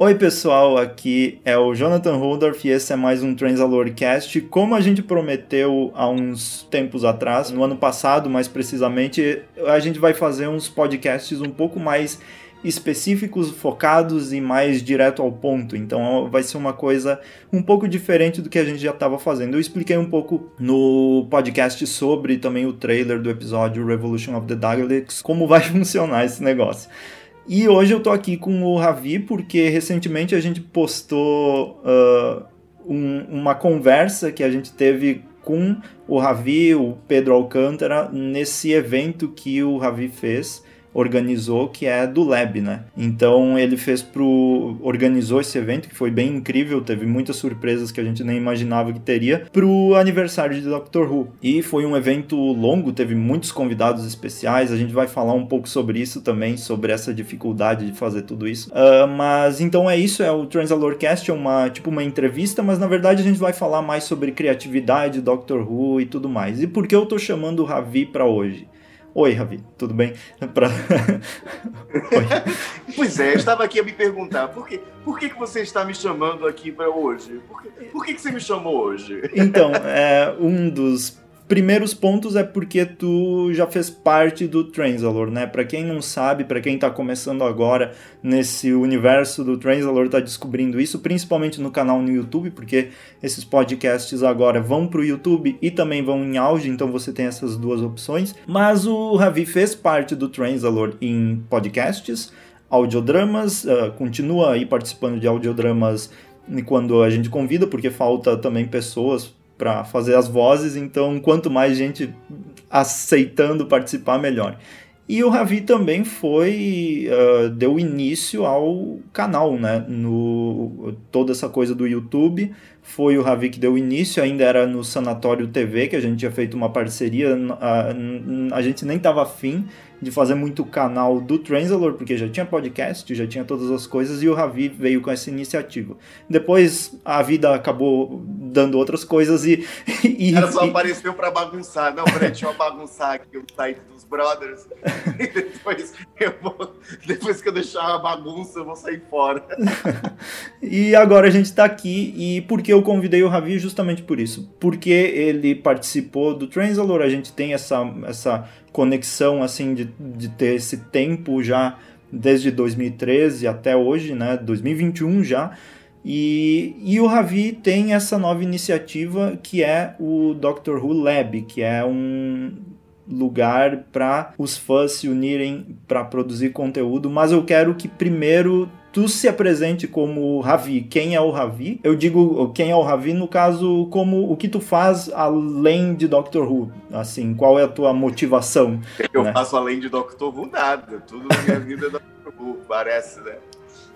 Oi, pessoal, aqui é o Jonathan Holdorf e esse é mais um Transalorcast. Como a gente prometeu há uns tempos atrás, no ano passado mais precisamente, a gente vai fazer uns podcasts um pouco mais específicos, focados e mais direto ao ponto. Então vai ser uma coisa um pouco diferente do que a gente já estava fazendo. Eu expliquei um pouco no podcast sobre também o trailer do episódio Revolution of the Daleks, como vai funcionar esse negócio. E hoje eu tô aqui com o Ravi porque recentemente a gente postou uh, um, uma conversa que a gente teve com o Ravi, o Pedro Alcântara, nesse evento que o Ravi fez organizou, que é do Lab, né? Então ele fez pro organizou esse evento que foi bem incrível, teve muitas surpresas que a gente nem imaginava que teria pro aniversário de Doctor Who. E foi um evento longo, teve muitos convidados especiais, a gente vai falar um pouco sobre isso também, sobre essa dificuldade de fazer tudo isso. Uh, mas então é isso, é o Transalorcast, é uma tipo uma entrevista, mas na verdade a gente vai falar mais sobre criatividade, Doctor Who e tudo mais. E por que eu tô chamando o Ravi para hoje? Oi, Ravi, tudo bem? Pra... pois é, eu estava aqui a me perguntar, por, que, por que, que você está me chamando aqui para hoje? Por, que, por que, que você me chamou hoje? Então, é, um dos primeiros pontos é porque tu já fez parte do Transalor, né? Para quem não sabe, para quem tá começando agora nesse universo do Transalor, tá descobrindo isso, principalmente no canal no YouTube, porque esses podcasts agora vão pro YouTube e também vão em áudio, então você tem essas duas opções. Mas o Ravi fez parte do Transalor em podcasts, audiodramas, uh, continua aí participando de audiodramas quando a gente convida, porque falta também pessoas para fazer as vozes, então quanto mais gente aceitando participar, melhor. E o Ravi também foi uh, deu início ao canal, né? No toda essa coisa do YouTube foi o Ravi que deu início, ainda era no Sanatório TV que a gente tinha feito uma parceria, a, a gente nem estava afim de fazer muito canal do Transalor, porque já tinha podcast, já tinha todas as coisas, e o Ravi veio com essa iniciativa. Depois a vida acabou dando outras coisas e. e Ela só e... apareceu para bagunçar. Não, peraí, deixa eu bagunçar aqui o site dos brothers. E depois, eu vou, depois que eu deixar a bagunça, eu vou sair fora. e agora a gente está aqui, e por que eu convidei o Ravi? Justamente por isso. Porque ele participou do Transalor, a gente tem essa. essa conexão assim de, de ter esse tempo já desde 2013 até hoje, né, 2021 já. E, e o Ravi tem essa nova iniciativa que é o Doctor Who Lab, que é um lugar para os fãs se unirem para produzir conteúdo, mas eu quero que primeiro tu se apresente como Ravi. Quem é o Ravi? Eu digo quem é o Ravi no caso como o que tu faz além de Doctor Who. Assim, qual é a tua motivação? Eu né? faço além de Doctor Who nada. Tudo na minha vida é Doctor Who, parece, né?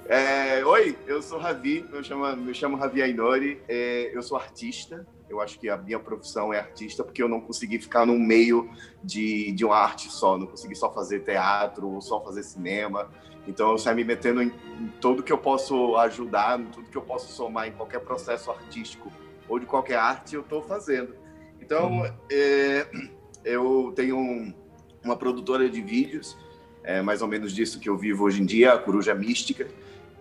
É, oi, eu sou Ravi, eu chamo, me chamo Ravi Ainori, é, eu sou artista, eu acho que a minha profissão é artista porque eu não consegui ficar no meio de, de uma arte só, não consegui só fazer teatro ou só fazer cinema, então, eu saio me metendo em, em tudo que eu posso ajudar, em tudo que eu posso somar em qualquer processo artístico ou de qualquer arte, eu estou fazendo. Então, é, eu tenho um, uma produtora de vídeos, é mais ou menos disso que eu vivo hoje em dia, a Coruja Mística,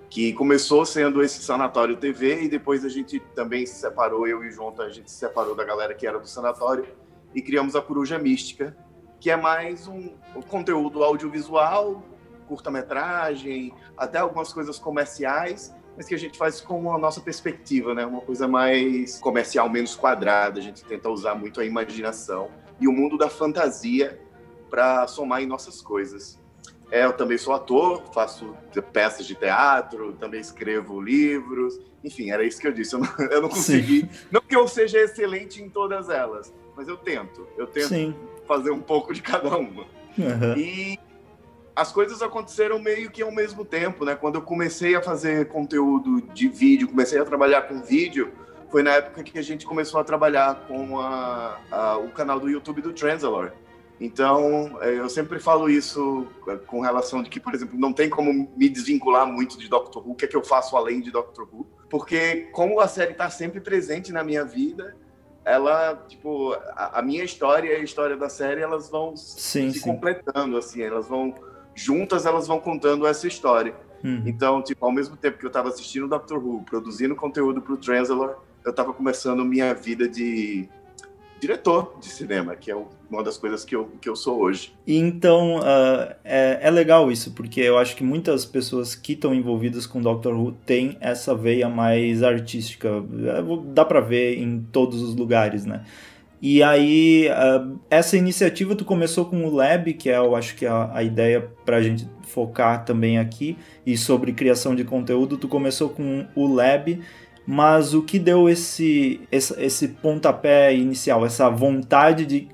que começou sendo esse Sanatório TV e depois a gente também se separou, eu e junto a gente se separou da galera que era do Sanatório e criamos a Coruja Mística, que é mais um, um conteúdo audiovisual curta-metragem, até algumas coisas comerciais, mas que a gente faz com a nossa perspectiva, né? Uma coisa mais comercial, menos quadrada. A gente tenta usar muito a imaginação e o mundo da fantasia para somar em nossas coisas. É, eu também sou ator, faço peças de teatro, também escrevo livros. Enfim, era isso que eu disse. Eu não, eu não consegui. Sim. Não que eu seja excelente em todas elas, mas eu tento. Eu tento Sim. fazer um pouco de cada uma. Uhum. E as coisas aconteceram meio que ao mesmo tempo, né? Quando eu comecei a fazer conteúdo de vídeo, comecei a trabalhar com vídeo, foi na época que a gente começou a trabalhar com a, a, o canal do YouTube do Transalor. Então, é, eu sempre falo isso é, com relação de que, por exemplo, não tem como me desvincular muito de Doctor Who, o que é que eu faço além de Doctor Who, porque como a série está sempre presente na minha vida, ela, tipo, a, a, minha história e a história da série, elas vão sim, se sim. completando, assim, elas vão juntas elas vão contando essa história. Uhum. Então, tipo, ao mesmo tempo que eu estava assistindo o Doctor Who, produzindo conteúdo para o Translator, eu estava começando minha vida de diretor de cinema, que é uma das coisas que eu, que eu sou hoje. Então, uh, é, é legal isso, porque eu acho que muitas pessoas que estão envolvidas com Doctor Who têm essa veia mais artística. É, dá para ver em todos os lugares, né? E aí, uh, essa iniciativa tu começou com o Lab, que é, eu acho que é a, a ideia para a gente focar também aqui, e sobre criação de conteúdo, tu começou com o Lab, mas o que deu esse, esse, esse pontapé inicial, essa vontade de,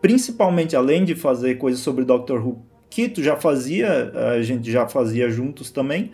principalmente além de fazer coisas sobre Doctor Who, que tu já fazia, a gente já fazia juntos também,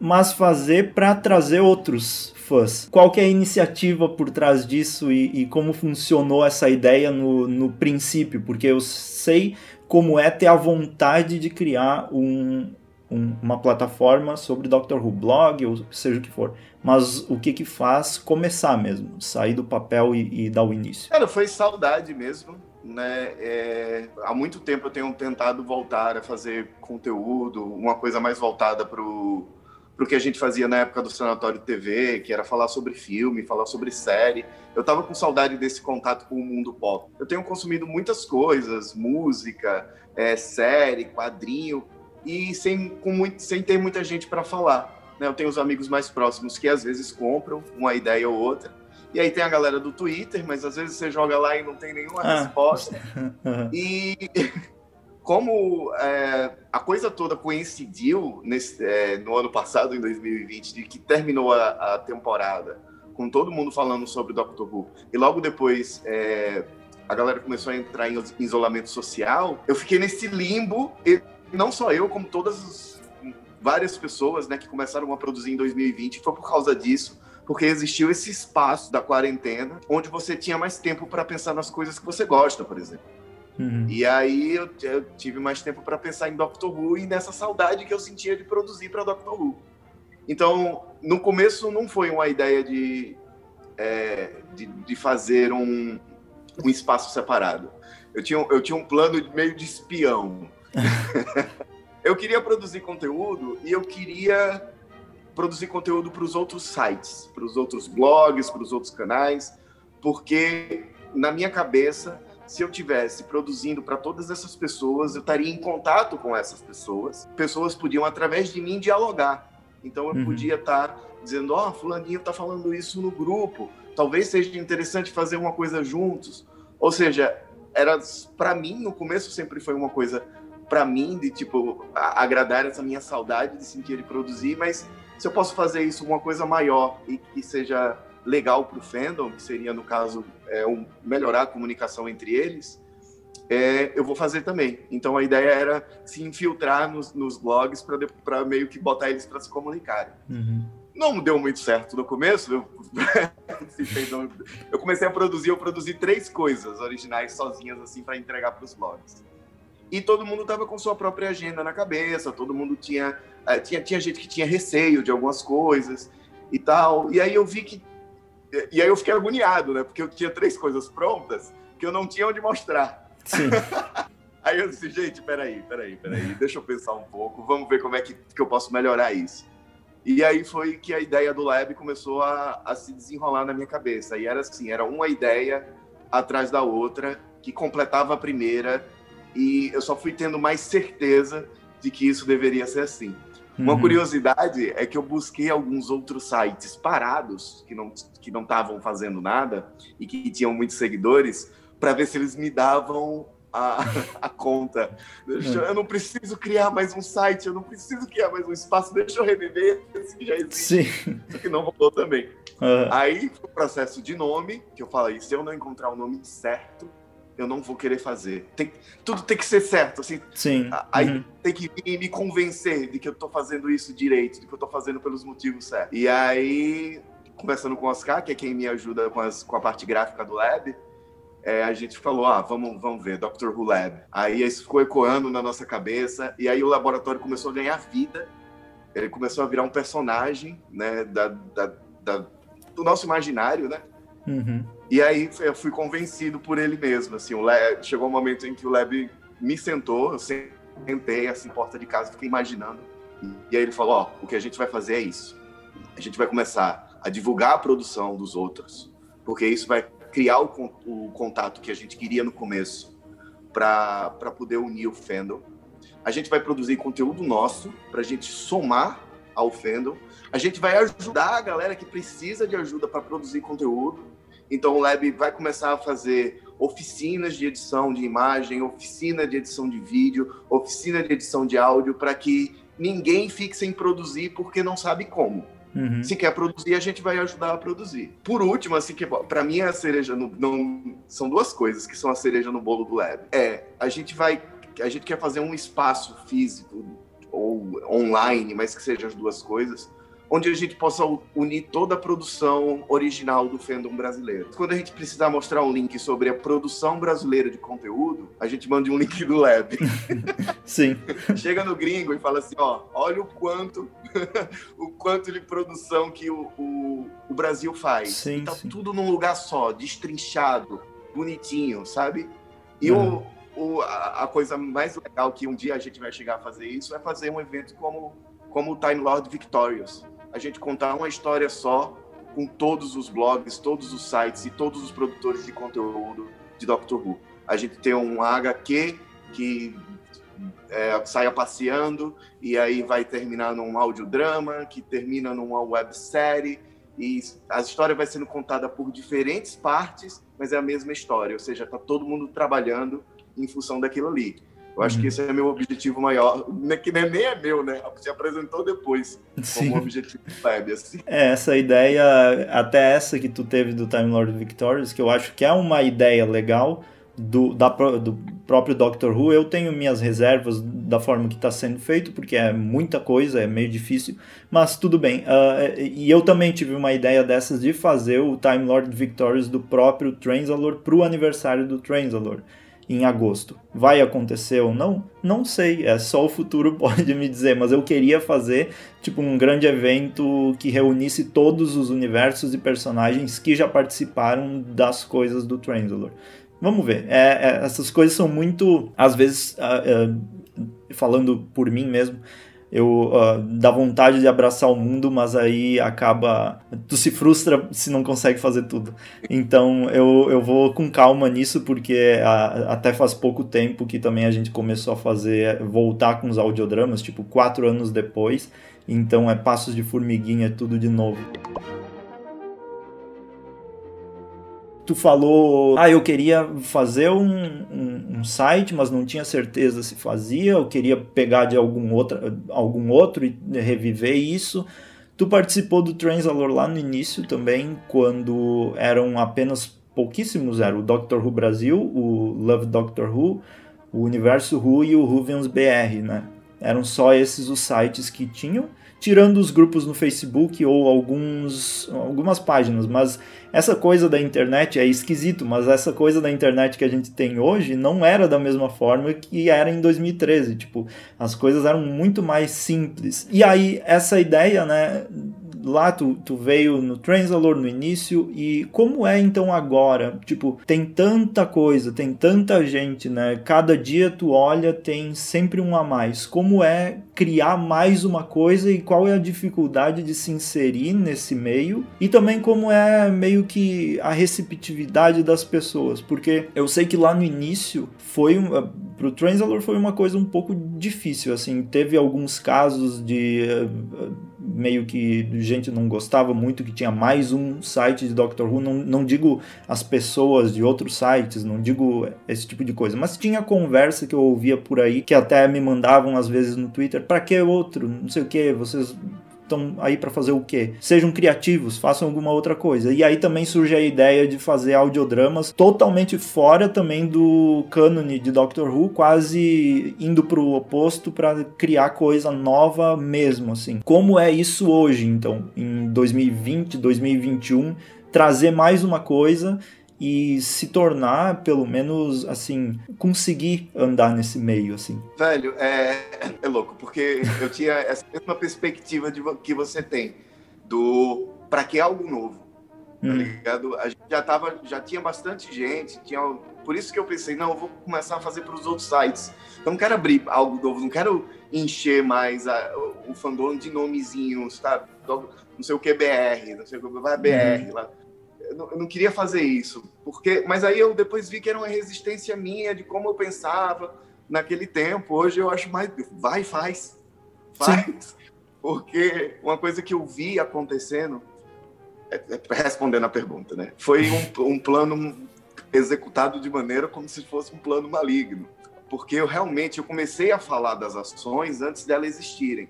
mas fazer para trazer outros fãs. Qual que é a iniciativa por trás disso e, e como funcionou essa ideia no, no princípio? Porque eu sei como é ter a vontade de criar um, um, uma plataforma sobre Doctor Who, blog ou seja o que for. Mas o que que faz começar mesmo, sair do papel e, e dar o início? Cara, foi saudade mesmo. Né? É, há muito tempo eu tenho tentado voltar a fazer conteúdo, uma coisa mais voltada para o que a gente fazia na época do Sanatório TV, que era falar sobre filme, falar sobre série. Eu tava com saudade desse contato com o mundo pop. Eu tenho consumido muitas coisas, música, é, série, quadrinho, e sem, com muito, sem ter muita gente para falar. Né? Eu tenho os amigos mais próximos que às vezes compram uma ideia ou outra. E aí tem a galera do Twitter, mas às vezes você joga lá e não tem nenhuma ah. resposta. E como é, a coisa toda coincidiu nesse, é, no ano passado, em 2020, de que terminou a, a, temporada, com todo mundo falando sobre Doctor Who, e logo depois é, a galera começou a entrar em isolamento social, eu fiquei nesse limbo e não só eu, como todas as várias pessoas né, que começaram a produzir em 2020, foi por causa disso, porque existiu esse espaço da quarentena onde você tinha mais tempo para pensar nas coisas que você gosta, por exemplo. Uhum. E aí eu, eu, tive mais tempo para pensar em Doctor Who e nessa saudade que eu sentia de produzir para Doctor Who. Então, no começo não foi uma ideia de, é, de, de, fazer um, um espaço separado. Eu tinha, eu tinha um plano meio de espião. eu queria produzir conteúdo e eu queria produzir conteúdo para os outros sites, para os outros blogs, para os outros canais, porque na minha cabeça, se eu tivesse produzindo para todas essas pessoas, eu estaria em contato com essas pessoas. Pessoas podiam através de mim dialogar. Então eu uhum. podia estar tá dizendo, ó, oh, fulaninho está falando isso no grupo. Talvez seja interessante fazer uma coisa juntos. Ou seja, era para mim no começo sempre foi uma coisa para mim de tipo agradar essa minha saudade de sentir de produzir, mas se eu posso fazer isso uma coisa maior e que seja legal para o fandom, que seria no caso é, um, melhorar a comunicação entre eles, é, eu vou fazer também. Então a ideia era se infiltrar nos, nos blogs para meio que botar eles para se comunicarem. Uhum. Não deu muito certo no começo. Eu, eu comecei a produzir, eu produzi três coisas originais sozinhas assim para entregar para os blogs e todo mundo estava com sua própria agenda na cabeça, todo mundo tinha, uh, tinha tinha gente que tinha receio de algumas coisas e tal. E aí eu vi que e aí eu fiquei agoniado, né? Porque eu tinha três coisas prontas que eu não tinha onde mostrar. Sim. aí eu disse, gente, peraí, peraí, peraí, deixa eu pensar um pouco, vamos ver como é que, que eu posso melhorar isso. E aí foi que a ideia do Lab começou a, a se desenrolar na minha cabeça. E era assim, era uma ideia atrás da outra que completava a primeira e eu só fui tendo mais certeza de que isso deveria ser assim. Uhum. Uma curiosidade é que eu busquei alguns outros sites parados que não que não estavam fazendo nada e que tinham muitos seguidores para ver se eles me davam a, a conta. Deixa, é. eu não preciso criar mais um site, eu não preciso criar mais um espaço, deixa eu reviver esse que já existe. Sim. que não rolou também. Uhum. Aí foi o processo de nome, que eu falei, se eu não encontrar o nome certo, eu não vou querer fazer. Tem, tudo tem que ser certo, assim. Sim. Aí uhum. tem que me convencer de que eu tô fazendo isso direito, de que eu tô fazendo pelos motivos certos. E aí, conversando com o Oscar, que é quem me ajuda com, as, com a parte gráfica do Lab, é, a gente falou, ah, vamos, vamos ver, Dr. Who Lab. Aí isso ficou ecoando na nossa cabeça, e aí o laboratório começou a ganhar vida, ele começou a virar um personagem, né, da, da, da do nosso imaginário, né? Uhum. E aí eu fui convencido por ele mesmo. Assim, o Leb, chegou um momento em que o Leb me sentou, eu sentei assim, porta de casa, fiquei imaginando. E aí ele falou: Ó, o que a gente vai fazer é isso. A gente vai começar a divulgar a produção dos outros, porque isso vai criar o, o contato que a gente queria no começo para poder unir o fandom. A gente vai produzir conteúdo nosso para a gente somar ao fandom. A gente vai ajudar a galera que precisa de ajuda para produzir conteúdo. Então o Lab vai começar a fazer oficinas de edição de imagem, oficina de edição de vídeo, oficina de edição de áudio, para que ninguém fique sem produzir porque não sabe como. Uhum. Se quer produzir, a gente vai ajudar a produzir. Por último, assim, que para mim a cereja no, não são duas coisas que são a cereja no bolo do Lab. É, a gente vai a gente quer fazer um espaço físico ou online, mas que seja as duas coisas, onde a gente possa unir toda a produção original do fandom brasileiro. Quando a gente precisar mostrar um link sobre a produção brasileira de conteúdo, a gente manda um link do Lab. Sim. Chega no gringo e fala assim, ó, olha o quanto o quanto de produção que o, o, o Brasil faz. Sim, tá sim. tudo num lugar só, destrinchado, bonitinho, sabe? E uhum. o o, a, a, coisa mais legal que um dia a gente vai chegar a fazer isso é fazer um evento como, como o Time Lord Victorious. A gente contar uma história só com todos os blogs, todos os sites e todos os produtores de conteúdo de Doctor Who. A gente tem um HQ que é, saia passeando e aí vai terminar num audiodrama, que termina numa websérie e a história vai sendo contada por diferentes partes, mas é a mesma história, ou seja, está todo mundo trabalhando em função daquilo ali. Eu acho uhum. que esse é meu objetivo maior, né, que nem é meu, né? Se apresentou depois Sim. como objetivo web, assim. É, essa ideia, até essa que tu teve do Time Lord Victorious, que eu acho que é uma ideia legal do, da, do próprio Doctor Who, eu tenho minhas reservas da forma que está sendo feito, porque é muita coisa, é meio difícil, mas tudo bem. Uh, e eu também tive uma ideia dessas de fazer o Time Lord Victorious do próprio Transalor para o aniversário do Transalor em agosto. Vai acontecer ou não? Não sei, é só o futuro pode me dizer, mas eu queria fazer tipo um grande evento que reunisse todos os universos e personagens que já participaram das coisas do Transalor. Vamos ver. É, é, essas coisas são muito, às vezes, uh, uh, falando por mim mesmo, eu uh, dá vontade de abraçar o mundo, mas aí acaba. Tu se frustra se não consegue fazer tudo. Então eu, eu vou com calma nisso, porque a, até faz pouco tempo que também a gente começou a fazer, voltar com os audiodramas, tipo, quatro anos depois. Então é passos de formiguinha, tudo de novo. Tu falou, ah, eu queria fazer um, um, um, site, mas não tinha certeza se fazia, eu queria pegar de algum outro, algum outro e reviver isso. Tu participou do Transalor lá no início também, quando eram apenas pouquíssimos, era o Doctor Who Brasil, o Love Doctor Who, o Universo Who e o Whovians BR, né? Eram só esses os sites que tinham tirando os grupos no Facebook ou alguns, algumas páginas, mas essa coisa da internet é esquisito, mas essa coisa da internet que a gente tem hoje não era da mesma forma que era em 2013, tipo, as coisas eram muito mais simples. E aí essa ideia, né, lá tu, tu veio no Transalor no início e como é então agora? Tipo, tem tanta coisa, tem tanta gente, né? Cada dia tu olha, tem sempre um a mais. Como é criar mais uma coisa e qual é a dificuldade de se inserir nesse meio? E também como é meio que a receptividade das pessoas, porque eu sei que lá no início foi um, pro Transalor foi uma coisa um pouco difícil, assim, teve alguns casos de uh, meio que gente não gostava muito que tinha mais um site de Doctor Who. Não, não digo as pessoas de outros sites, não digo esse tipo de coisa, mas tinha conversa que eu ouvia por aí que até me mandavam às vezes no Twitter: para que outro? Não sei o que, vocês estão aí para fazer o quê? Sejam criativos, façam alguma outra coisa. E aí também surge a ideia de fazer audiodramas totalmente fora também do cânone de Doctor Who, quase indo para o oposto para criar coisa nova mesmo, assim. Como é isso hoje, então, em 2020, 2021, trazer mais uma coisa e se tornar, pelo menos, assim, conseguir andar nesse meio, assim. Velho, é, é louco, porque eu tinha essa mesma perspectiva de, que você tem, do para que algo novo? tá uhum. ligado? A gente já tava, já tinha bastante gente, tinha por isso que eu pensei, não, eu vou começar a fazer para os outros sites. Eu não quero abrir algo novo, não quero encher mais a, o, o fandom de nomezinhos, tá? Não sei o que BR, não sei o que vai BR uhum. lá. Eu não, eu não, queria fazer isso, porque, mas aí eu depois vi que era uma resistência minha de como eu pensava naquele tempo. Hoje eu acho mais, vai, faz, faz, Sim. porque uma coisa que eu vi acontecendo, é, é, respondendo a pergunta, né? Foi um, um plano executado de maneira como se fosse um plano maligno, porque eu realmente eu comecei a falar das ações antes delas existirem.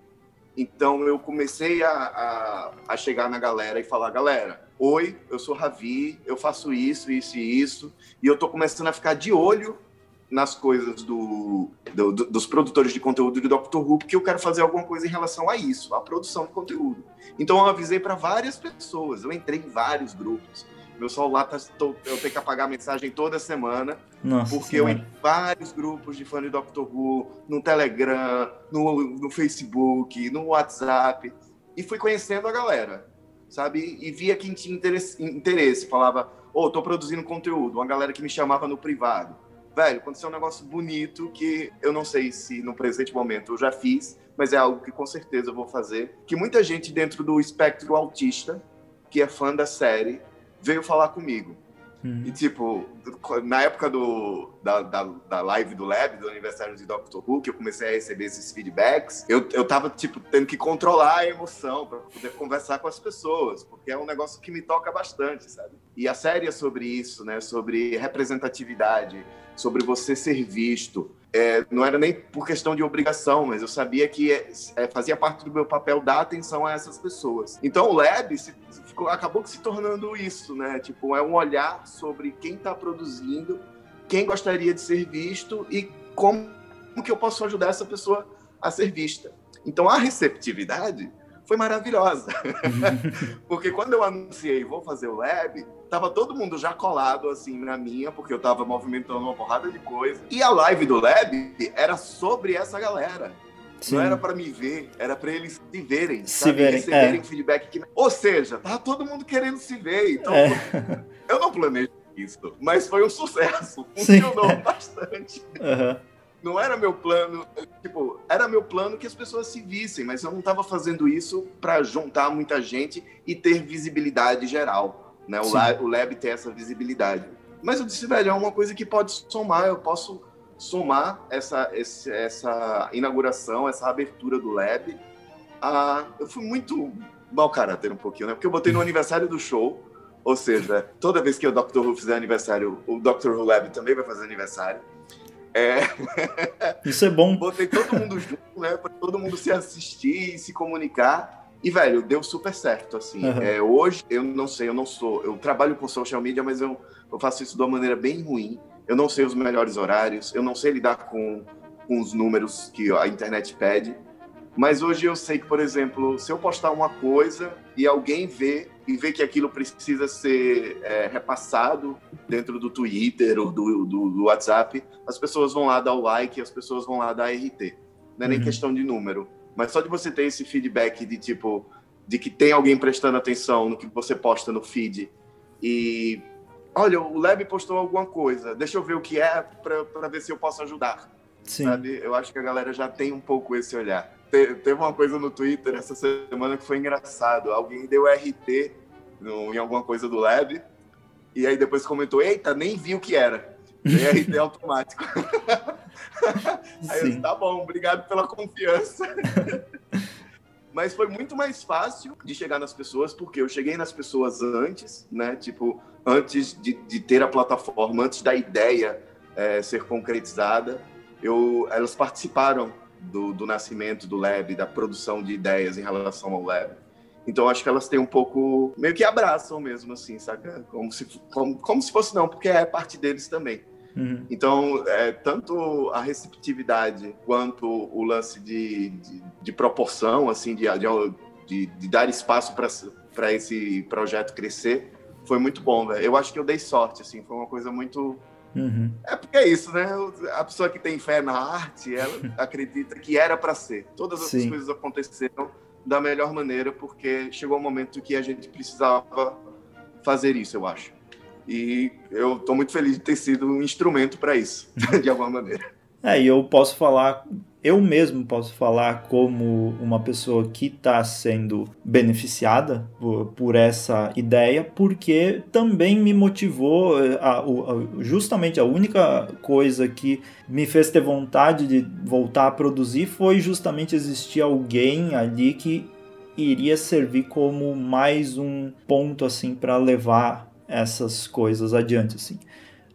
Então eu comecei a, a, a, chegar na galera e falar, galera, oi, eu sou Ravi, eu faço isso, isso e isso, e eu tô começando a ficar de olho nas coisas do, do, do, dos produtores de conteúdo de Dr. Who, porque eu quero fazer alguma coisa em relação a isso, a produção de conteúdo. Então eu avisei para várias pessoas, eu entrei em vários grupos. Meu celular tá, tô, eu tenho que apagar a mensagem toda semana, Nossa porque senhora. eu em vários grupos de fã de Doctor Who, no Telegram, no, no Facebook, no WhatsApp, e fui conhecendo a galera, sabe? E via quem tinha interesse, interesse falava, ô, oh, tô produzindo conteúdo, uma galera que me chamava no privado. Velho, aconteceu um negócio bonito que eu não sei se no presente momento eu já fiz, mas é algo que com certeza eu vou fazer. Que muita gente dentro do espectro autista, que é fã da série, veio falar comigo. Hum. E, tipo, na época do, da, da, da, live do Lab, do aniversário de Doctor Who, que eu comecei a receber esses feedbacks, eu, eu tava, tipo, tendo que controlar a emoção para poder conversar com as pessoas, porque é um negócio que me toca bastante, sabe? E a série é sobre isso, né? Sobre representatividade, sobre você ser visto. É, não era nem por questão de obrigação, mas eu sabia que é, é, fazia parte do meu papel dar atenção a essas pessoas. Então o Lab se, ficou, acabou se tornando isso, né? Tipo, é um olhar sobre quem está produzindo, quem gostaria de ser visto e como que eu posso ajudar essa pessoa a ser vista. Então a receptividade foi maravilhosa. porque quando eu anunciei vou fazer o lab, tava todo mundo já colado assim na minha, porque eu tava movimentando uma porrada de coisa. E a live do lab era sobre essa galera. Sim. Não era para me ver, era para eles se verem, se sabe? verem, receberem é. feedback. Que... Ou seja, tava todo mundo querendo se ver. Então, é. eu não planejei isso, mas foi um sucesso. Funcionou Sim. bastante. Uhum. Não era meu plano, tipo, era meu plano que as pessoas se vissem, mas eu não estava fazendo isso para juntar muita gente e ter visibilidade geral, né? O lab, o lab ter essa visibilidade. Mas eu disse, velho, é uma coisa que pode somar, eu posso somar essa, esse, essa inauguração, essa abertura do Lab. Ah, eu fui muito mau caráter um pouquinho, né? Porque eu botei no aniversário do show, ou seja, toda vez que o Dr. Who fizer aniversário, o Dr. Who Lab também vai fazer aniversário. É... Isso é bom. Botei todo mundo junto, né? Pra todo mundo se assistir e se comunicar. E, velho, deu super certo, assim. Uhum. É, hoje, eu não sei, eu não sou... Eu trabalho com social media, mas eu, eu faço isso de uma maneira bem ruim eu não sei os melhores horários, eu não sei lidar com, com os números que a internet pede. Mas hoje eu sei que, por exemplo, se eu postar uma coisa e alguém vê e vê que aquilo precisa ser é, repassado dentro do Twitter ou do, do, do, WhatsApp, as pessoas vão lá dar o like, as pessoas vão lá dar RT. Não é nem uhum. questão de número, mas só de você ter esse feedback de tipo de que tem alguém prestando atenção no que você posta no feed e olha, o Leb postou alguma coisa, deixa eu ver o que é para ver se eu posso ajudar. Sim. Sabe? Eu acho que a galera já tem um pouco esse olhar. Te, teve uma coisa no Twitter essa semana que foi engraçado. Alguém deu RT no, em alguma coisa do Lab e aí depois comentou: Eita, nem vi o que era. Tem RT automático. aí eu disse, tá bom, obrigado pela confiança. Mas foi muito mais fácil de chegar nas pessoas, porque eu cheguei nas pessoas antes, né? Tipo, antes de, de ter a plataforma, antes da ideia é, ser concretizada. Eu, elas participaram do, do nascimento do Lab, da produção de ideias em relação ao Lab. Então acho que elas têm um pouco meio que abraçam mesmo assim, saca? Como se como, como se fosse não, porque é parte deles também. Uhum. Então, é, tanto a receptividade quanto o lance de, de, de proporção, assim, de, de, de dar espaço para esse projeto crescer, foi muito bom, velho. Eu acho que eu dei sorte, assim, foi uma coisa muito. Uhum. É porque é isso, né? A pessoa que tem fé na arte, ela acredita que era para ser. Todas as Sim. coisas aconteceram da melhor maneira, porque chegou um momento que a gente precisava fazer isso, eu acho. E eu estou muito feliz de ter sido um instrumento para isso, de alguma maneira. É, e eu posso falar, eu mesmo posso falar como uma pessoa que está sendo beneficiada por, por, essa ideia, porque também me motivou, eh, a, a, justamente a única coisa que me fez ter vontade de voltar a produzir foi justamente existir alguém ali que iria servir como mais um ponto assim para levar essas coisas adiante assim.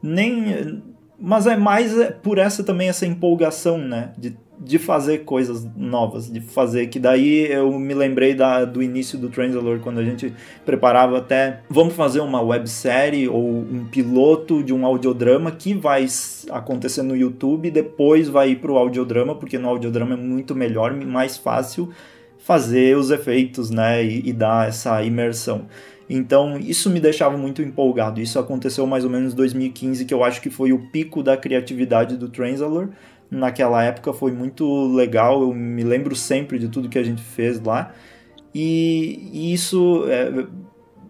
Nem mas é mais é, por essa também essa empolgação, né? De, de fazer coisas novas, de fazer. Que daí eu me lembrei da, do início do Transalor, quando a gente preparava até. Vamos fazer uma websérie ou um piloto de um audiodrama que vai acontecer no YouTube depois vai ir para o audiodrama, porque no audiodrama é muito melhor, mais fácil fazer os efeitos, né? E, e dar essa imersão. Então, isso me deixava muito empolgado. Isso aconteceu mais ou menos em 2015, que eu acho que foi o pico da criatividade do Transalor. Naquela época foi muito legal, eu me lembro sempre de tudo que a gente fez lá. E, e isso é,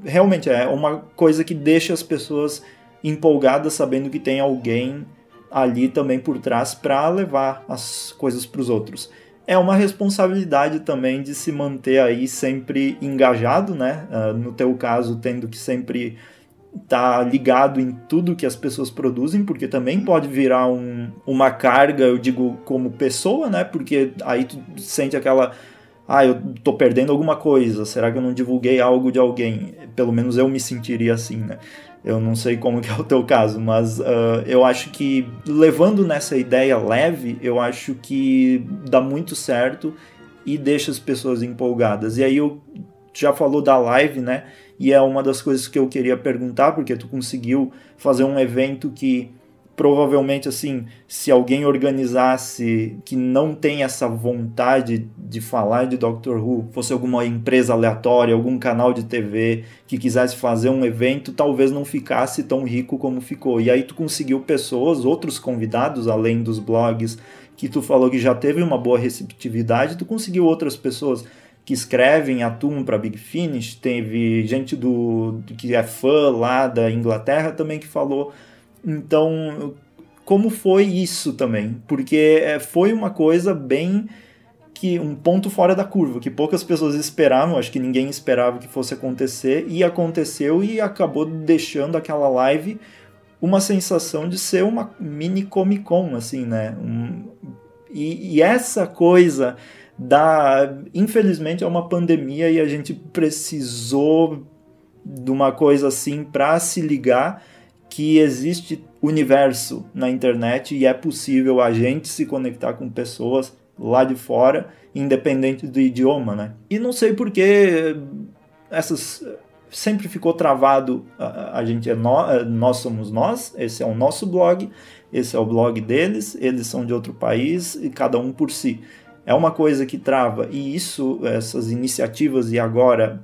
realmente é uma coisa que deixa as pessoas empolgadas sabendo que tem alguém ali também por trás para levar as coisas para os outros é uma responsabilidade também de se manter aí sempre engajado, né? Uh, no teu caso, tendo que sempre tá ligado em tudo que as pessoas produzem, porque também pode virar um, uma carga, eu digo, como pessoa, né? Porque aí tu sente aquela. Ah, eu tô perdendo alguma coisa, será que eu não divulguei algo de alguém? Pelo menos eu me sentiria assim, né? Eu não sei como que é o teu caso, mas uh, eu acho que levando nessa ideia leve, eu acho que dá muito certo e deixa as pessoas empolgadas. E aí eu já falou da live, né? E é uma das coisas que eu queria perguntar, porque tu conseguiu fazer um evento que provavelmente assim, se alguém organizasse que não tem essa vontade de falar de Doctor Who, fosse alguma empresa aleatória, algum canal de TV que quisesse fazer um evento, talvez não ficasse tão rico como ficou. E aí tu conseguiu pessoas, outros convidados além dos blogs que tu falou que já teve uma boa receptividade, tu conseguiu outras pessoas que escrevem, atuam para Big Finish, teve gente do que é fã lá da Inglaterra também que falou então, como foi isso também? Porque é, foi uma coisa bem que um ponto fora da curva, que poucas pessoas esperavam, acho que ninguém esperava que fosse acontecer, e aconteceu e acabou deixando aquela live uma sensação de ser uma mini Comic Con, assim, né? Um, e, e, essa coisa da. Infelizmente é uma pandemia e a gente precisou de uma coisa assim para se ligar que existe universo na internet e é possível a gente se conectar com pessoas lá de fora, independente do idioma, né? E não sei porque essas sempre ficou travado. A, a gente é nós, nós somos nós. Esse é o nosso blog, esse é o blog deles. Eles são de outro país e cada um por si. É uma coisa que trava e isso, essas iniciativas e agora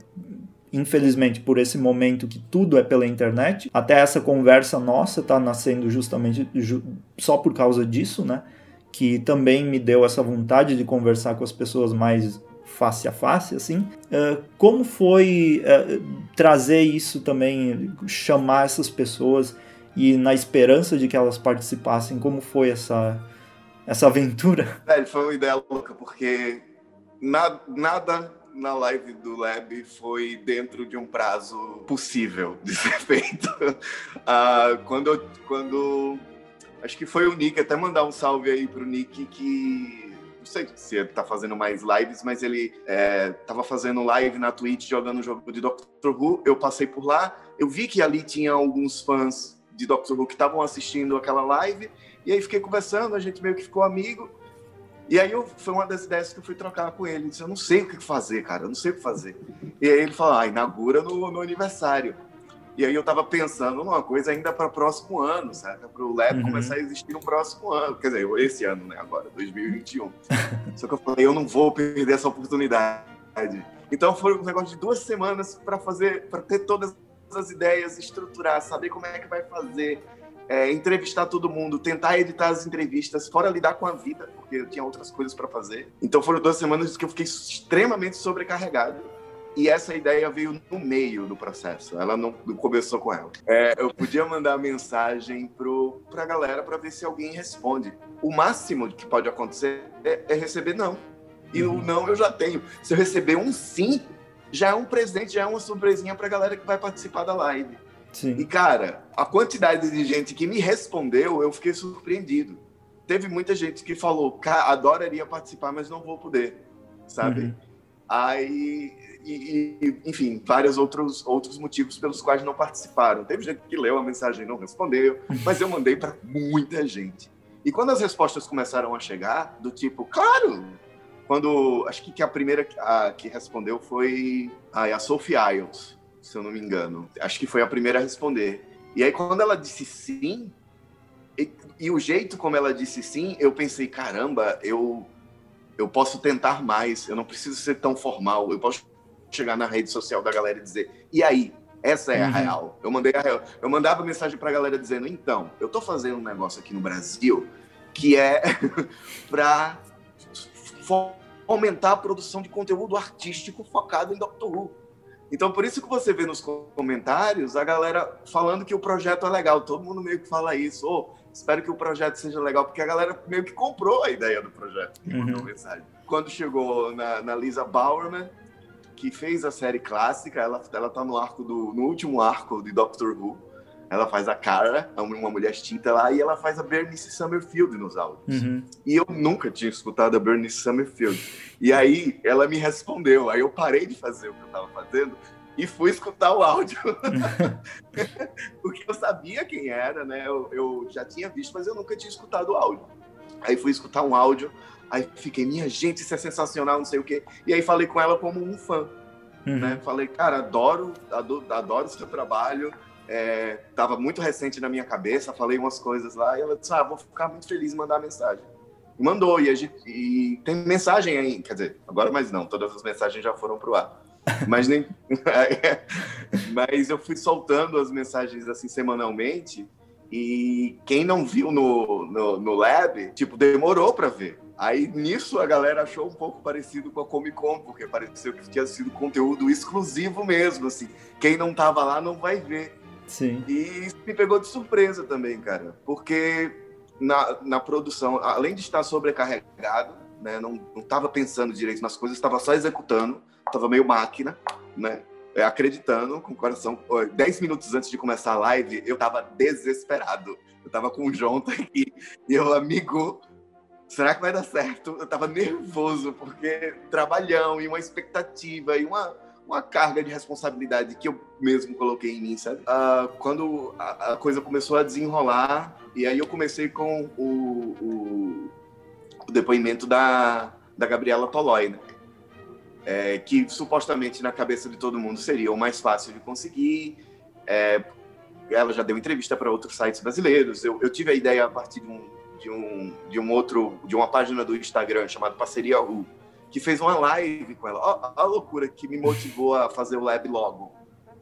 infelizmente, por esse momento que tudo é pela internet. Até essa conversa nossa está nascendo justamente ju só por causa disso, né? Que também me deu essa vontade de conversar com as pessoas mais face a face, assim. Uh, como foi uh, trazer isso também, chamar essas pessoas e na esperança de que elas participassem, como foi essa, essa aventura? É, foi uma ideia louca, porque nada, nada na live do Lab foi dentro de um prazo possível de ser feito. uh, quando, quando acho que foi o Nick, até mandar um salve aí pro Nick que não sei se ele tá fazendo mais lives, mas ele é, tava fazendo live na Twitch jogando o jogo de Doctor Who. Eu passei por lá, eu vi que ali tinha alguns fãs de Doctor Who que estavam assistindo aquela live, e aí fiquei conversando, a gente meio que ficou amigo. E aí eu, foi uma das ideias que eu fui trocar com ele. Ele disse, eu não sei o que fazer, cara, eu não sei o que fazer. E aí ele falou, ah, inaugura no, no aniversário. E aí eu tava pensando numa coisa ainda para o próximo ano, sabe? Para o Lab uhum. começar a existir no próximo ano. Quer dizer, esse ano, né? Agora, 2021. Só que eu falei, eu não vou perder essa oportunidade. Então foi um negócio de duas semanas para fazer, para ter todas as ideias, estruturar, saber como é que vai fazer, é, entrevistar todo mundo, tentar editar as entrevistas, fora lidar com a vida, porque eu tinha outras coisas para fazer. Então foram duas semanas que eu fiquei extremamente sobrecarregado. e essa ideia veio no meio do processo, ela não, não começou com ela. É, eu podia mandar mensagem para a galera para ver se alguém responde. O máximo que pode acontecer é, é receber não. E uhum. o não eu já tenho. Se eu receber um sim, já é um presente, já é uma surpresinha para a galera que vai participar da live. Sim. E, cara, a quantidade de gente que me respondeu, eu fiquei surpreendido. Teve muita gente que falou, adoraria participar, mas não vou poder, sabe? Uhum. Aí e, e, enfim, vários outros, outros motivos pelos quais não participaram. Teve gente que leu a mensagem e não respondeu, mas eu mandei para muita gente. E quando as respostas começaram a chegar, do tipo, claro! Quando, acho que a primeira a, que respondeu foi a, a Sophie Isles, se eu não me engano. Acho que foi a primeira a responder. E aí, quando ela disse sim, e, e o jeito como ela disse sim, eu pensei, caramba, eu eu posso tentar mais, eu não preciso ser tão formal, eu posso chegar na rede social da galera e dizer, e aí? Essa é a uhum. real. Eu mandei a real. Eu mandava mensagem pra galera dizendo, então, eu tô fazendo um negócio aqui no Brasil que é para fomentar a produção de conteúdo artístico focado em Doctor Who. Então, por isso que você vê nos comentários a galera falando que o projeto é legal. Todo mundo meio que fala isso. Oh, espero que o projeto seja legal, porque a galera meio que comprou a ideia do projeto. Uhum. Quando chegou na, na Lisa Bowerman, que fez a série clássica, ela, ela tá no arco do. no último arco de Doctor Who. Ela faz a Cara, uma mulher extinta lá, e ela faz a Bernice Summerfield nos áudios. Uhum. E eu nunca tinha escutado a Bernice Summerfield. E aí ela me respondeu. Aí eu parei de fazer o que eu tava fazendo e fui escutar o áudio. Porque eu sabia quem era, né? Eu, eu já tinha visto, mas eu nunca tinha escutado o áudio. Aí fui escutar um áudio Aí fiquei, minha gente, isso é sensacional, não sei o quê. E aí falei com ela como um fã. Uhum. Né? Falei, cara, adoro, adoro, adoro o seu trabalho. É, tava muito recente na minha cabeça, falei umas coisas lá, e ela disse, ah, vou ficar muito feliz em mandar mensagem. E mandou, e, gente, e tem mensagem aí, quer dizer, agora mais não, todas as mensagens já foram pro ar. Mas nem. Mas eu fui soltando as mensagens assim semanalmente, e quem não viu no, no, no lab, tipo, demorou para ver. Aí nisso a galera achou um pouco parecido com a Comic Con, porque pareceu que tinha sido conteúdo exclusivo mesmo, assim. Quem não tava lá não vai ver. Sim. E me pegou de surpresa também, cara, porque na, na produção, além de estar sobrecarregado, né, não, não tava pensando direito nas coisas, estava só executando, tava meio máquina, né? É, acreditando, com o coração. Dez minutos antes de começar a live, eu tava desesperado. Eu tava com o Jonta aqui, e eu, amigo, será que vai dar certo? Eu tava nervoso, porque trabalhão e uma expectativa e uma, uma carga de responsabilidade que eu mesmo coloquei em mim, sabe? Uh, quando a, a, coisa começou a desenrolar, e aí eu comecei com o, o, o depoimento da, da Gabriela Toloi, né? É, que supostamente na cabeça de todo mundo seria o mais fácil de conseguir. É, ela já deu entrevista para outros sites brasileiros. Eu, eu tive a ideia a partir de um, de um, de um outro, de uma página do Instagram chamada Parceria U, que fez uma live com ela. A loucura que me motivou a fazer o lab logo.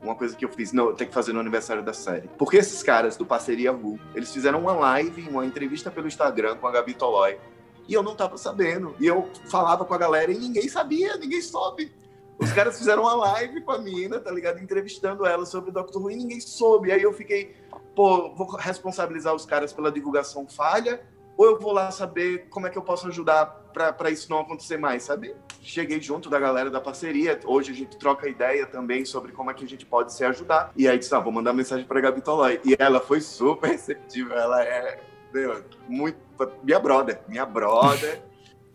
Uma coisa que eu fiz, não, eu tenho que fazer no aniversário da série. Porque esses caras do Parceria Ru, eles fizeram uma live, uma entrevista pelo Instagram com a Gabi Tolói, e eu não tava sabendo. E eu falava com a galera e ninguém sabia, ninguém soube. Os caras fizeram uma live com a mina, tá ligado? Entrevistando ela sobre o Dr. Who e ninguém soube. Aí eu fiquei, pô, vou responsabilizar os caras pela divulgação falha ou eu vou lá saber como é que eu posso ajudar para isso não acontecer mais, sabe? Cheguei junto da galera da parceria, hoje a gente troca ideia também sobre como é que a gente pode se ajudar. E aí disse, ah, vou mandar mensagem para Gabi Tolói. E ela foi super receptiva, ela é meu, muito minha brother, minha brother.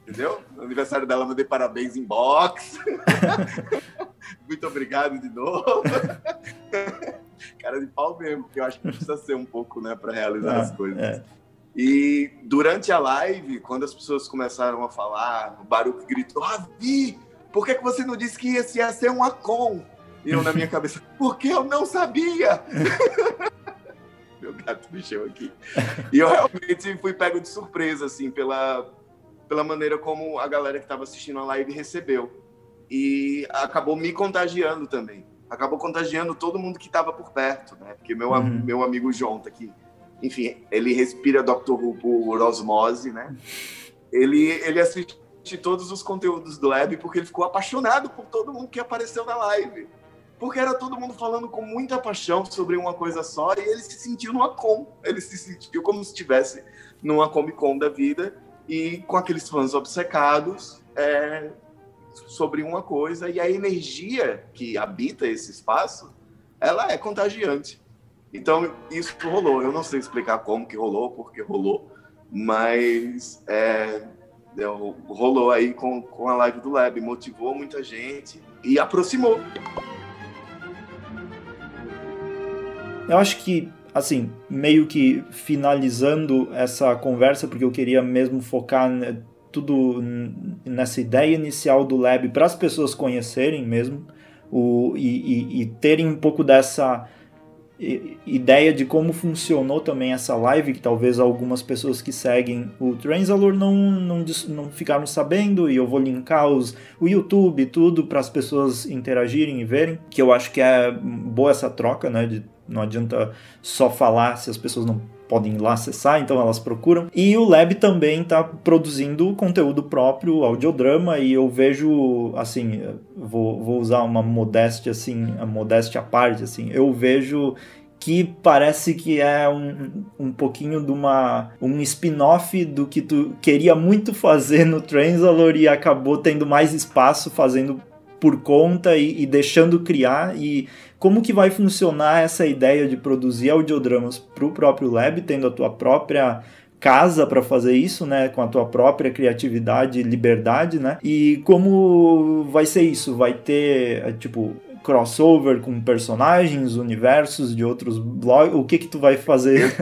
entendeu? No aniversário dela, mandei parabéns em box. Muito obrigado de novo. Cara de pau mesmo, porque eu acho que precisa ser um pouco, né, para realizar ah, as coisas. É. E durante a live, quando as pessoas começaram a falar, o Baruch gritou: Ravi, por que, que você não disse que esse ia ser um Acon? E eu na minha cabeça, porque eu não sabia! Meu gato mexeu aqui. E eu realmente fui pego de surpresa, assim, pela, pela maneira como a galera que estava assistindo a live recebeu. E acabou me contagiando também. Acabou contagiando todo mundo que estava por perto, né? Porque meu, uhum. meu amigo João tá aqui enfim, ele respira Doctor Who por osmose, né? Ele, ele assistir todos os conteúdos do Lab porque ele ficou apaixonado por todo mundo que apareceu na live. Porque era todo mundo falando com muita paixão sobre uma coisa só e ele se sentiu numa com. Ele se sentiu como se estivesse numa Comic Con da vida e com aqueles fãs obcecados é, sobre uma coisa. E a energia que habita esse espaço, ela é contagiante. Então, isso rolou. Eu não sei explicar como que rolou, porque rolou, mas é, rolou aí com, com a live do Lab, motivou muita gente e aproximou. Eu acho que, assim, meio que finalizando essa conversa, porque eu queria mesmo focar né, tudo nessa ideia inicial do Lab para as pessoas conhecerem mesmo o, e, e, e terem um pouco dessa ideia de como funcionou também essa live, que talvez algumas pessoas que seguem o Transalor não, não, não ficaram sabendo, e eu vou linkar os, o YouTube tudo para as pessoas interagirem e verem, que eu acho que é boa essa troca, né? De, não adianta só falar se as pessoas não podem ir lá acessar, então elas procuram. E o Lab também está produzindo conteúdo próprio, audiodrama, e eu vejo, assim, vou, vou usar uma modéstia, assim, a modéstia à parte, assim, eu vejo que parece que é um, um pouquinho de uma um spin-off do que tu queria muito fazer no Transalor e acabou tendo mais espaço fazendo por conta e, e deixando criar e como que vai funcionar essa ideia de produzir audiodramas para o próprio Lab, tendo a tua própria casa para fazer isso, né, com a tua própria criatividade e liberdade, né? E como vai ser isso? Vai ter, tipo, crossover com personagens, universos de outros blogs? O que que tu vai fazer?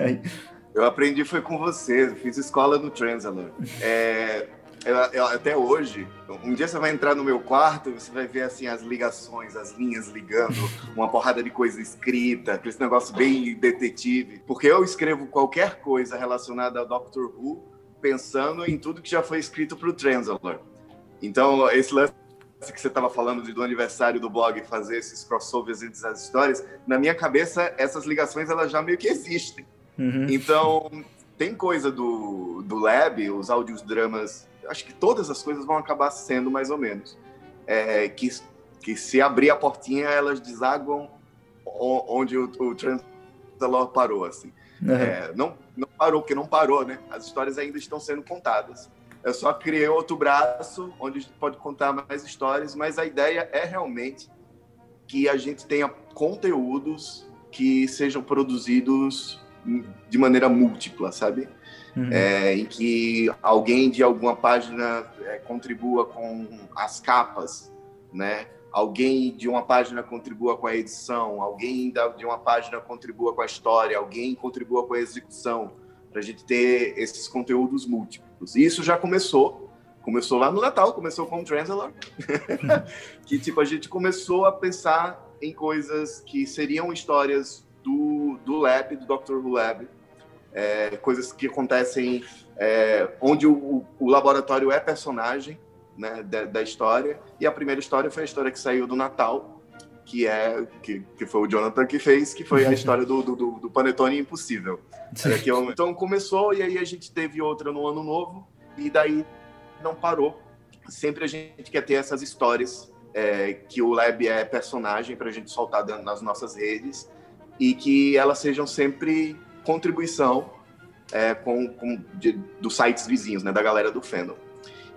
Eu aprendi foi com você, fiz escola no Transalor. É, até hoje, um dia você vai entrar no meu quarto e você vai ver assim as ligações, as linhas ligando, uma porrada de coisa escrita, aquele negócio bem detetive. Porque eu escrevo qualquer coisa relacionada ao Doctor Who pensando em tudo que já foi escrito para o Translator. Então, esse lance que você estava falando de, do aniversário do blog fazer esses crossovers entre as histórias, na minha cabeça essas ligações elas já meio que existem. Uhum. Então, tem coisa do, do Lab, os áudios dramas acho que todas as coisas vão acabar sendo mais ou menos. É, que, que se abrir a portinha, elas desaguam onde o, o Transalor parou, assim. Uhum. É, não, não parou, porque não parou, né? As histórias ainda estão sendo contadas. Eu só criei outro braço, onde a gente pode contar mais histórias, mas a ideia é realmente que a gente tenha conteúdos que sejam produzidos de maneira múltipla, sabe? Uhum. é, em que alguém de alguma página é, contribua com as capas, né? Alguém de uma página contribua com a edição, alguém de uma página contribua com a história, alguém contribua com a execução, para a gente ter esses conteúdos múltiplos. E isso já começou, começou lá no Natal, começou com o Translator, que tipo a gente começou a pensar em coisas que seriam histórias do, do Lab, do Dr. Who Lab, é, coisas que acontecem é, onde o, o, laboratório é personagem né, da, da, história. E a primeira história foi a história que saiu do Natal, que é que, que foi o Jonathan que fez, que foi a história do, do, do Panetone Impossível. É, então começou e aí a gente teve outra no Ano Novo e daí não parou. Sempre a gente quer ter essas histórias é, que o Lab é personagem para a gente soltar nas nossas redes e que elas sejam sempre contribuição é, com, com de, dos sites vizinhos, né, da galera do fandom.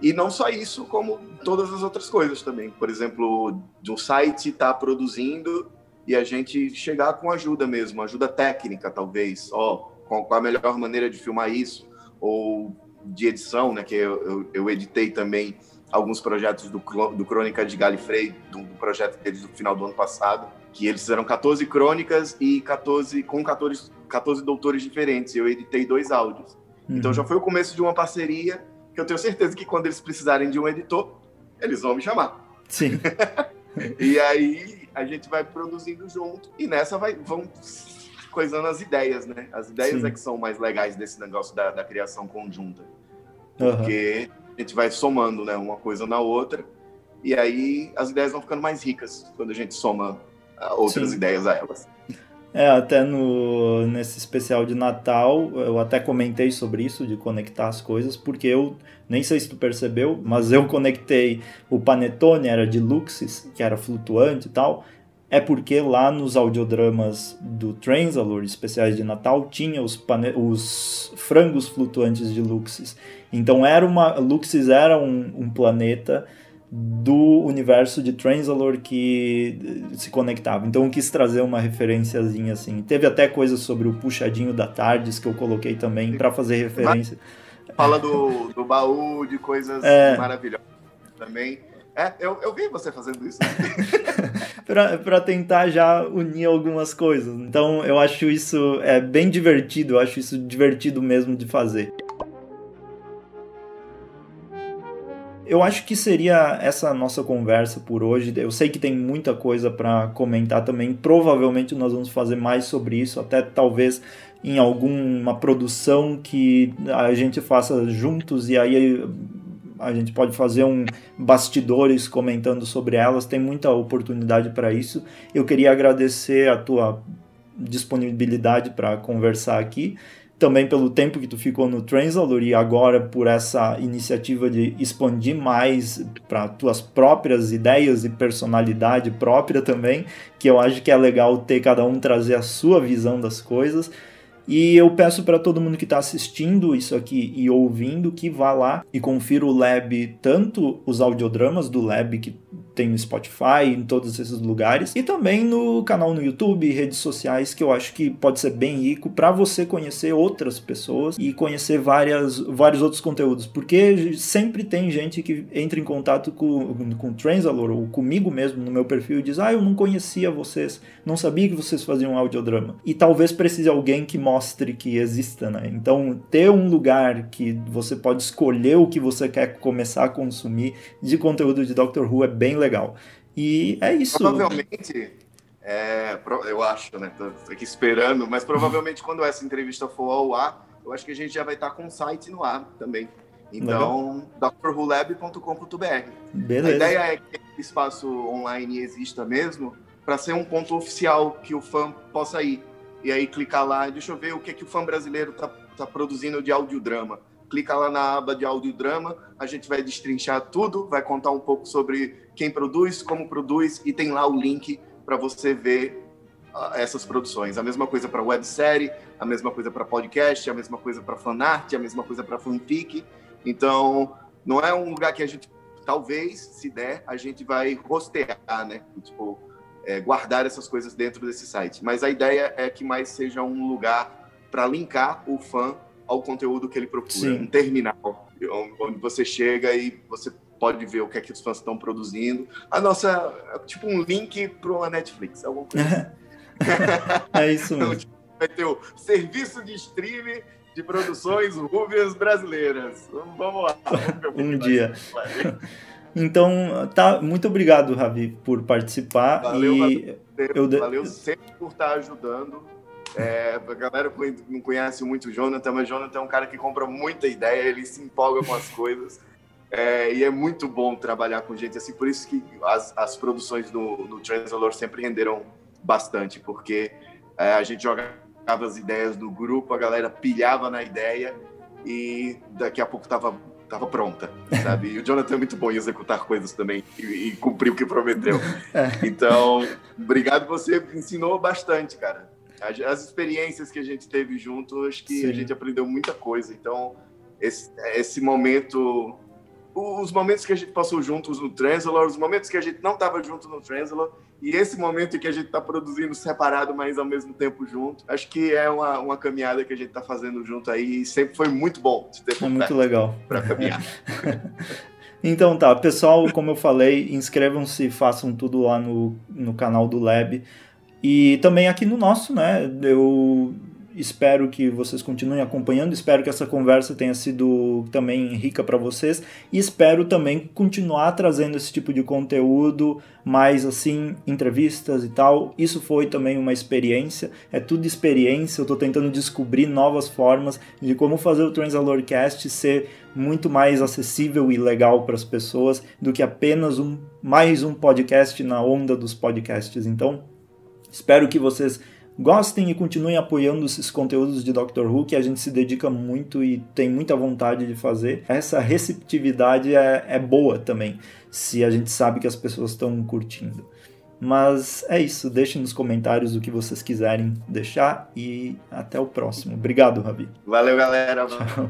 E não só isso, como todas as outras coisas também. Por exemplo, de um site estar tá produzindo e a gente chegar com ajuda mesmo, ajuda técnica, talvez. Ó, oh, qual a melhor maneira de filmar isso? Ou de edição, né? Que eu, eu, eu editei também alguns projetos do, do Crônica de Galifrey, do, do projeto deles do final do ano passado que eles fizeram 14 crônicas e 14 com 14, 14 doutores diferentes. Eu editei dois áudios. Uhum. Então já foi o começo de uma parceria que eu tenho certeza que quando eles precisarem de um editor, eles vão me chamar. Sim. e aí a gente vai produzindo junto e nessa vai vão coisando as ideias, né? As ideias Sim. é que são mais legais desse negócio da, da criação conjunta. Porque uhum. a gente vai somando, né, uma coisa na outra e aí as ideias vão ficando mais ricas quando a gente soma outras Sim. ideias a elas. É, até no, nesse especial de Natal, eu até comentei sobre isso, de conectar as coisas, porque eu, nem sei se tu percebeu, mas eu conectei o Panetone, era de Luxis, que era flutuante e tal, é porque lá nos audiodramas do Transalor, especiais de Natal, tinha os, os frangos flutuantes de Luxis. Então era uma, Luxis era um, um planeta do universo de Transalor que se conectava. Então eu quis trazer uma referenciazinha assim. Teve até coisas sobre o puxadinho da Tardes que eu coloquei também para fazer referência. Fala do, do baú, de coisas é. maravilhosas também. É, eu, eu vi você fazendo isso. para tentar já unir algumas coisas. Então eu acho isso é bem divertido, eu acho isso divertido mesmo de fazer. Eu acho que seria essa nossa conversa por hoje. Eu sei que tem muita coisa para comentar também. Provavelmente nós vamos fazer mais sobre isso, até talvez em alguma produção que a gente faça juntos e aí a gente pode fazer um bastidores comentando sobre elas. Tem muita oportunidade para isso. Eu queria agradecer a tua disponibilidade para conversar aqui também pelo tempo que tu ficou no Transalor e agora por essa iniciativa de expandir mais para tuas próprias ideias e personalidade própria também, que eu acho que é legal ter cada um trazer a sua visão das coisas. E eu peço para todo mundo que está assistindo isso aqui e ouvindo que vá lá e confira o Lab, tanto os audiodramas do Lab que tem no Spotify, em todos esses lugares, e também no canal no YouTube, redes sociais, que eu acho que pode ser bem rico para você conhecer outras pessoas e conhecer várias, vários outros conteúdos, porque sempre tem gente que entra em contato com, com o Transalor ou comigo mesmo no meu perfil e diz: Ah, eu não conhecia vocês, não sabia que vocês faziam audiodrama. E talvez precise alguém que mostre que exista, né? Então, ter um lugar que você pode escolher o que você quer começar a consumir de conteúdo de Doctor Who é bem legal. E é isso. Provavelmente, é, eu acho, né? Tô aqui esperando, mas provavelmente quando essa entrevista for ao ar, eu acho que a gente já vai estar com o site no ar também. Então, drwholab.com.br. A ideia é que esse espaço online exista mesmo para ser um ponto oficial que o fã possa ir. E aí clicar lá, deixa eu ver o que, é que o fã brasileiro está tá produzindo de audiodrama clica lá na aba de audiodrama, a gente vai destrinchar tudo, vai contar um pouco sobre quem produz, como produz, e tem lá o link para você ver uh, essas produções. A mesma coisa para websérie, a mesma coisa para podcast, a mesma coisa para fanart, a mesma coisa para fanfic. Então, não é um lugar que a gente, talvez, se der, a gente vai rostear, né? Tipo, é, guardar essas coisas dentro desse site. Mas a ideia é que mais seja um lugar para linkar o fã ao conteúdo que ele procura. Sim. Um terminal, onde você chega e você pode ver o que é que os fãs estão produzindo. A nossa, tipo um link para uma Netflix, alguma coisa. Assim. é isso mesmo. Então, vai ter o serviço de streaming de produções rúbias brasileiras. Vamos lá. Vamos um dia. Então, tá, muito obrigado, Ravi, por participar. Valeu, e valeu, eu... valeu sempre por estar ajudando é, a galera não conhece muito o Jonathan, mas o Jonathan é um cara que compra muita ideia, ele se empolga com as coisas. É, e é muito bom trabalhar com gente assim, por isso que as, as produções do, do Transalor sempre renderam bastante, porque é, a gente jogava as ideias do grupo, a galera pilhava na ideia e daqui a pouco tava, tava pronta, sabe? E o Jonathan é muito bom em executar coisas também e, e cumprir o que prometeu. É. Então, obrigado, você ensinou bastante, cara as experiências que a gente teve junto, acho que Sim. a gente aprendeu muita coisa. Então, esse, esse momento, os momentos que a gente passou juntos no Translator, os momentos que a gente não estava junto no Translator, e esse momento em que a gente está produzindo separado, mas ao mesmo tempo junto, acho que é uma, uma caminhada que a gente está fazendo junto aí, e sempre foi muito bom de ter É muito legal. Para caminhar. Então tá, pessoal, como eu falei, inscrevam-se, façam tudo lá no, no canal do Lab. E também aqui no nosso, né? Eu espero que vocês continuem acompanhando, espero que essa conversa tenha sido também rica para vocês e espero também continuar trazendo esse tipo de conteúdo, mais assim, entrevistas e tal. Isso foi também uma experiência, é tudo experiência, eu estou tentando descobrir novas formas de como fazer o Transalorcast ser muito mais acessível e legal para as pessoas do que apenas um mais um podcast na onda dos podcasts. Então, Espero que vocês gostem e continuem apoiando esses conteúdos de Doctor Who que a gente se dedica muito e tem muita vontade de fazer. Essa receptividade é, é boa também, se a gente sabe que as pessoas estão curtindo. Mas é isso, deixem nos comentários o que vocês quiserem deixar e até o próximo. Obrigado, Rabi. Valeu, galera. Tchau.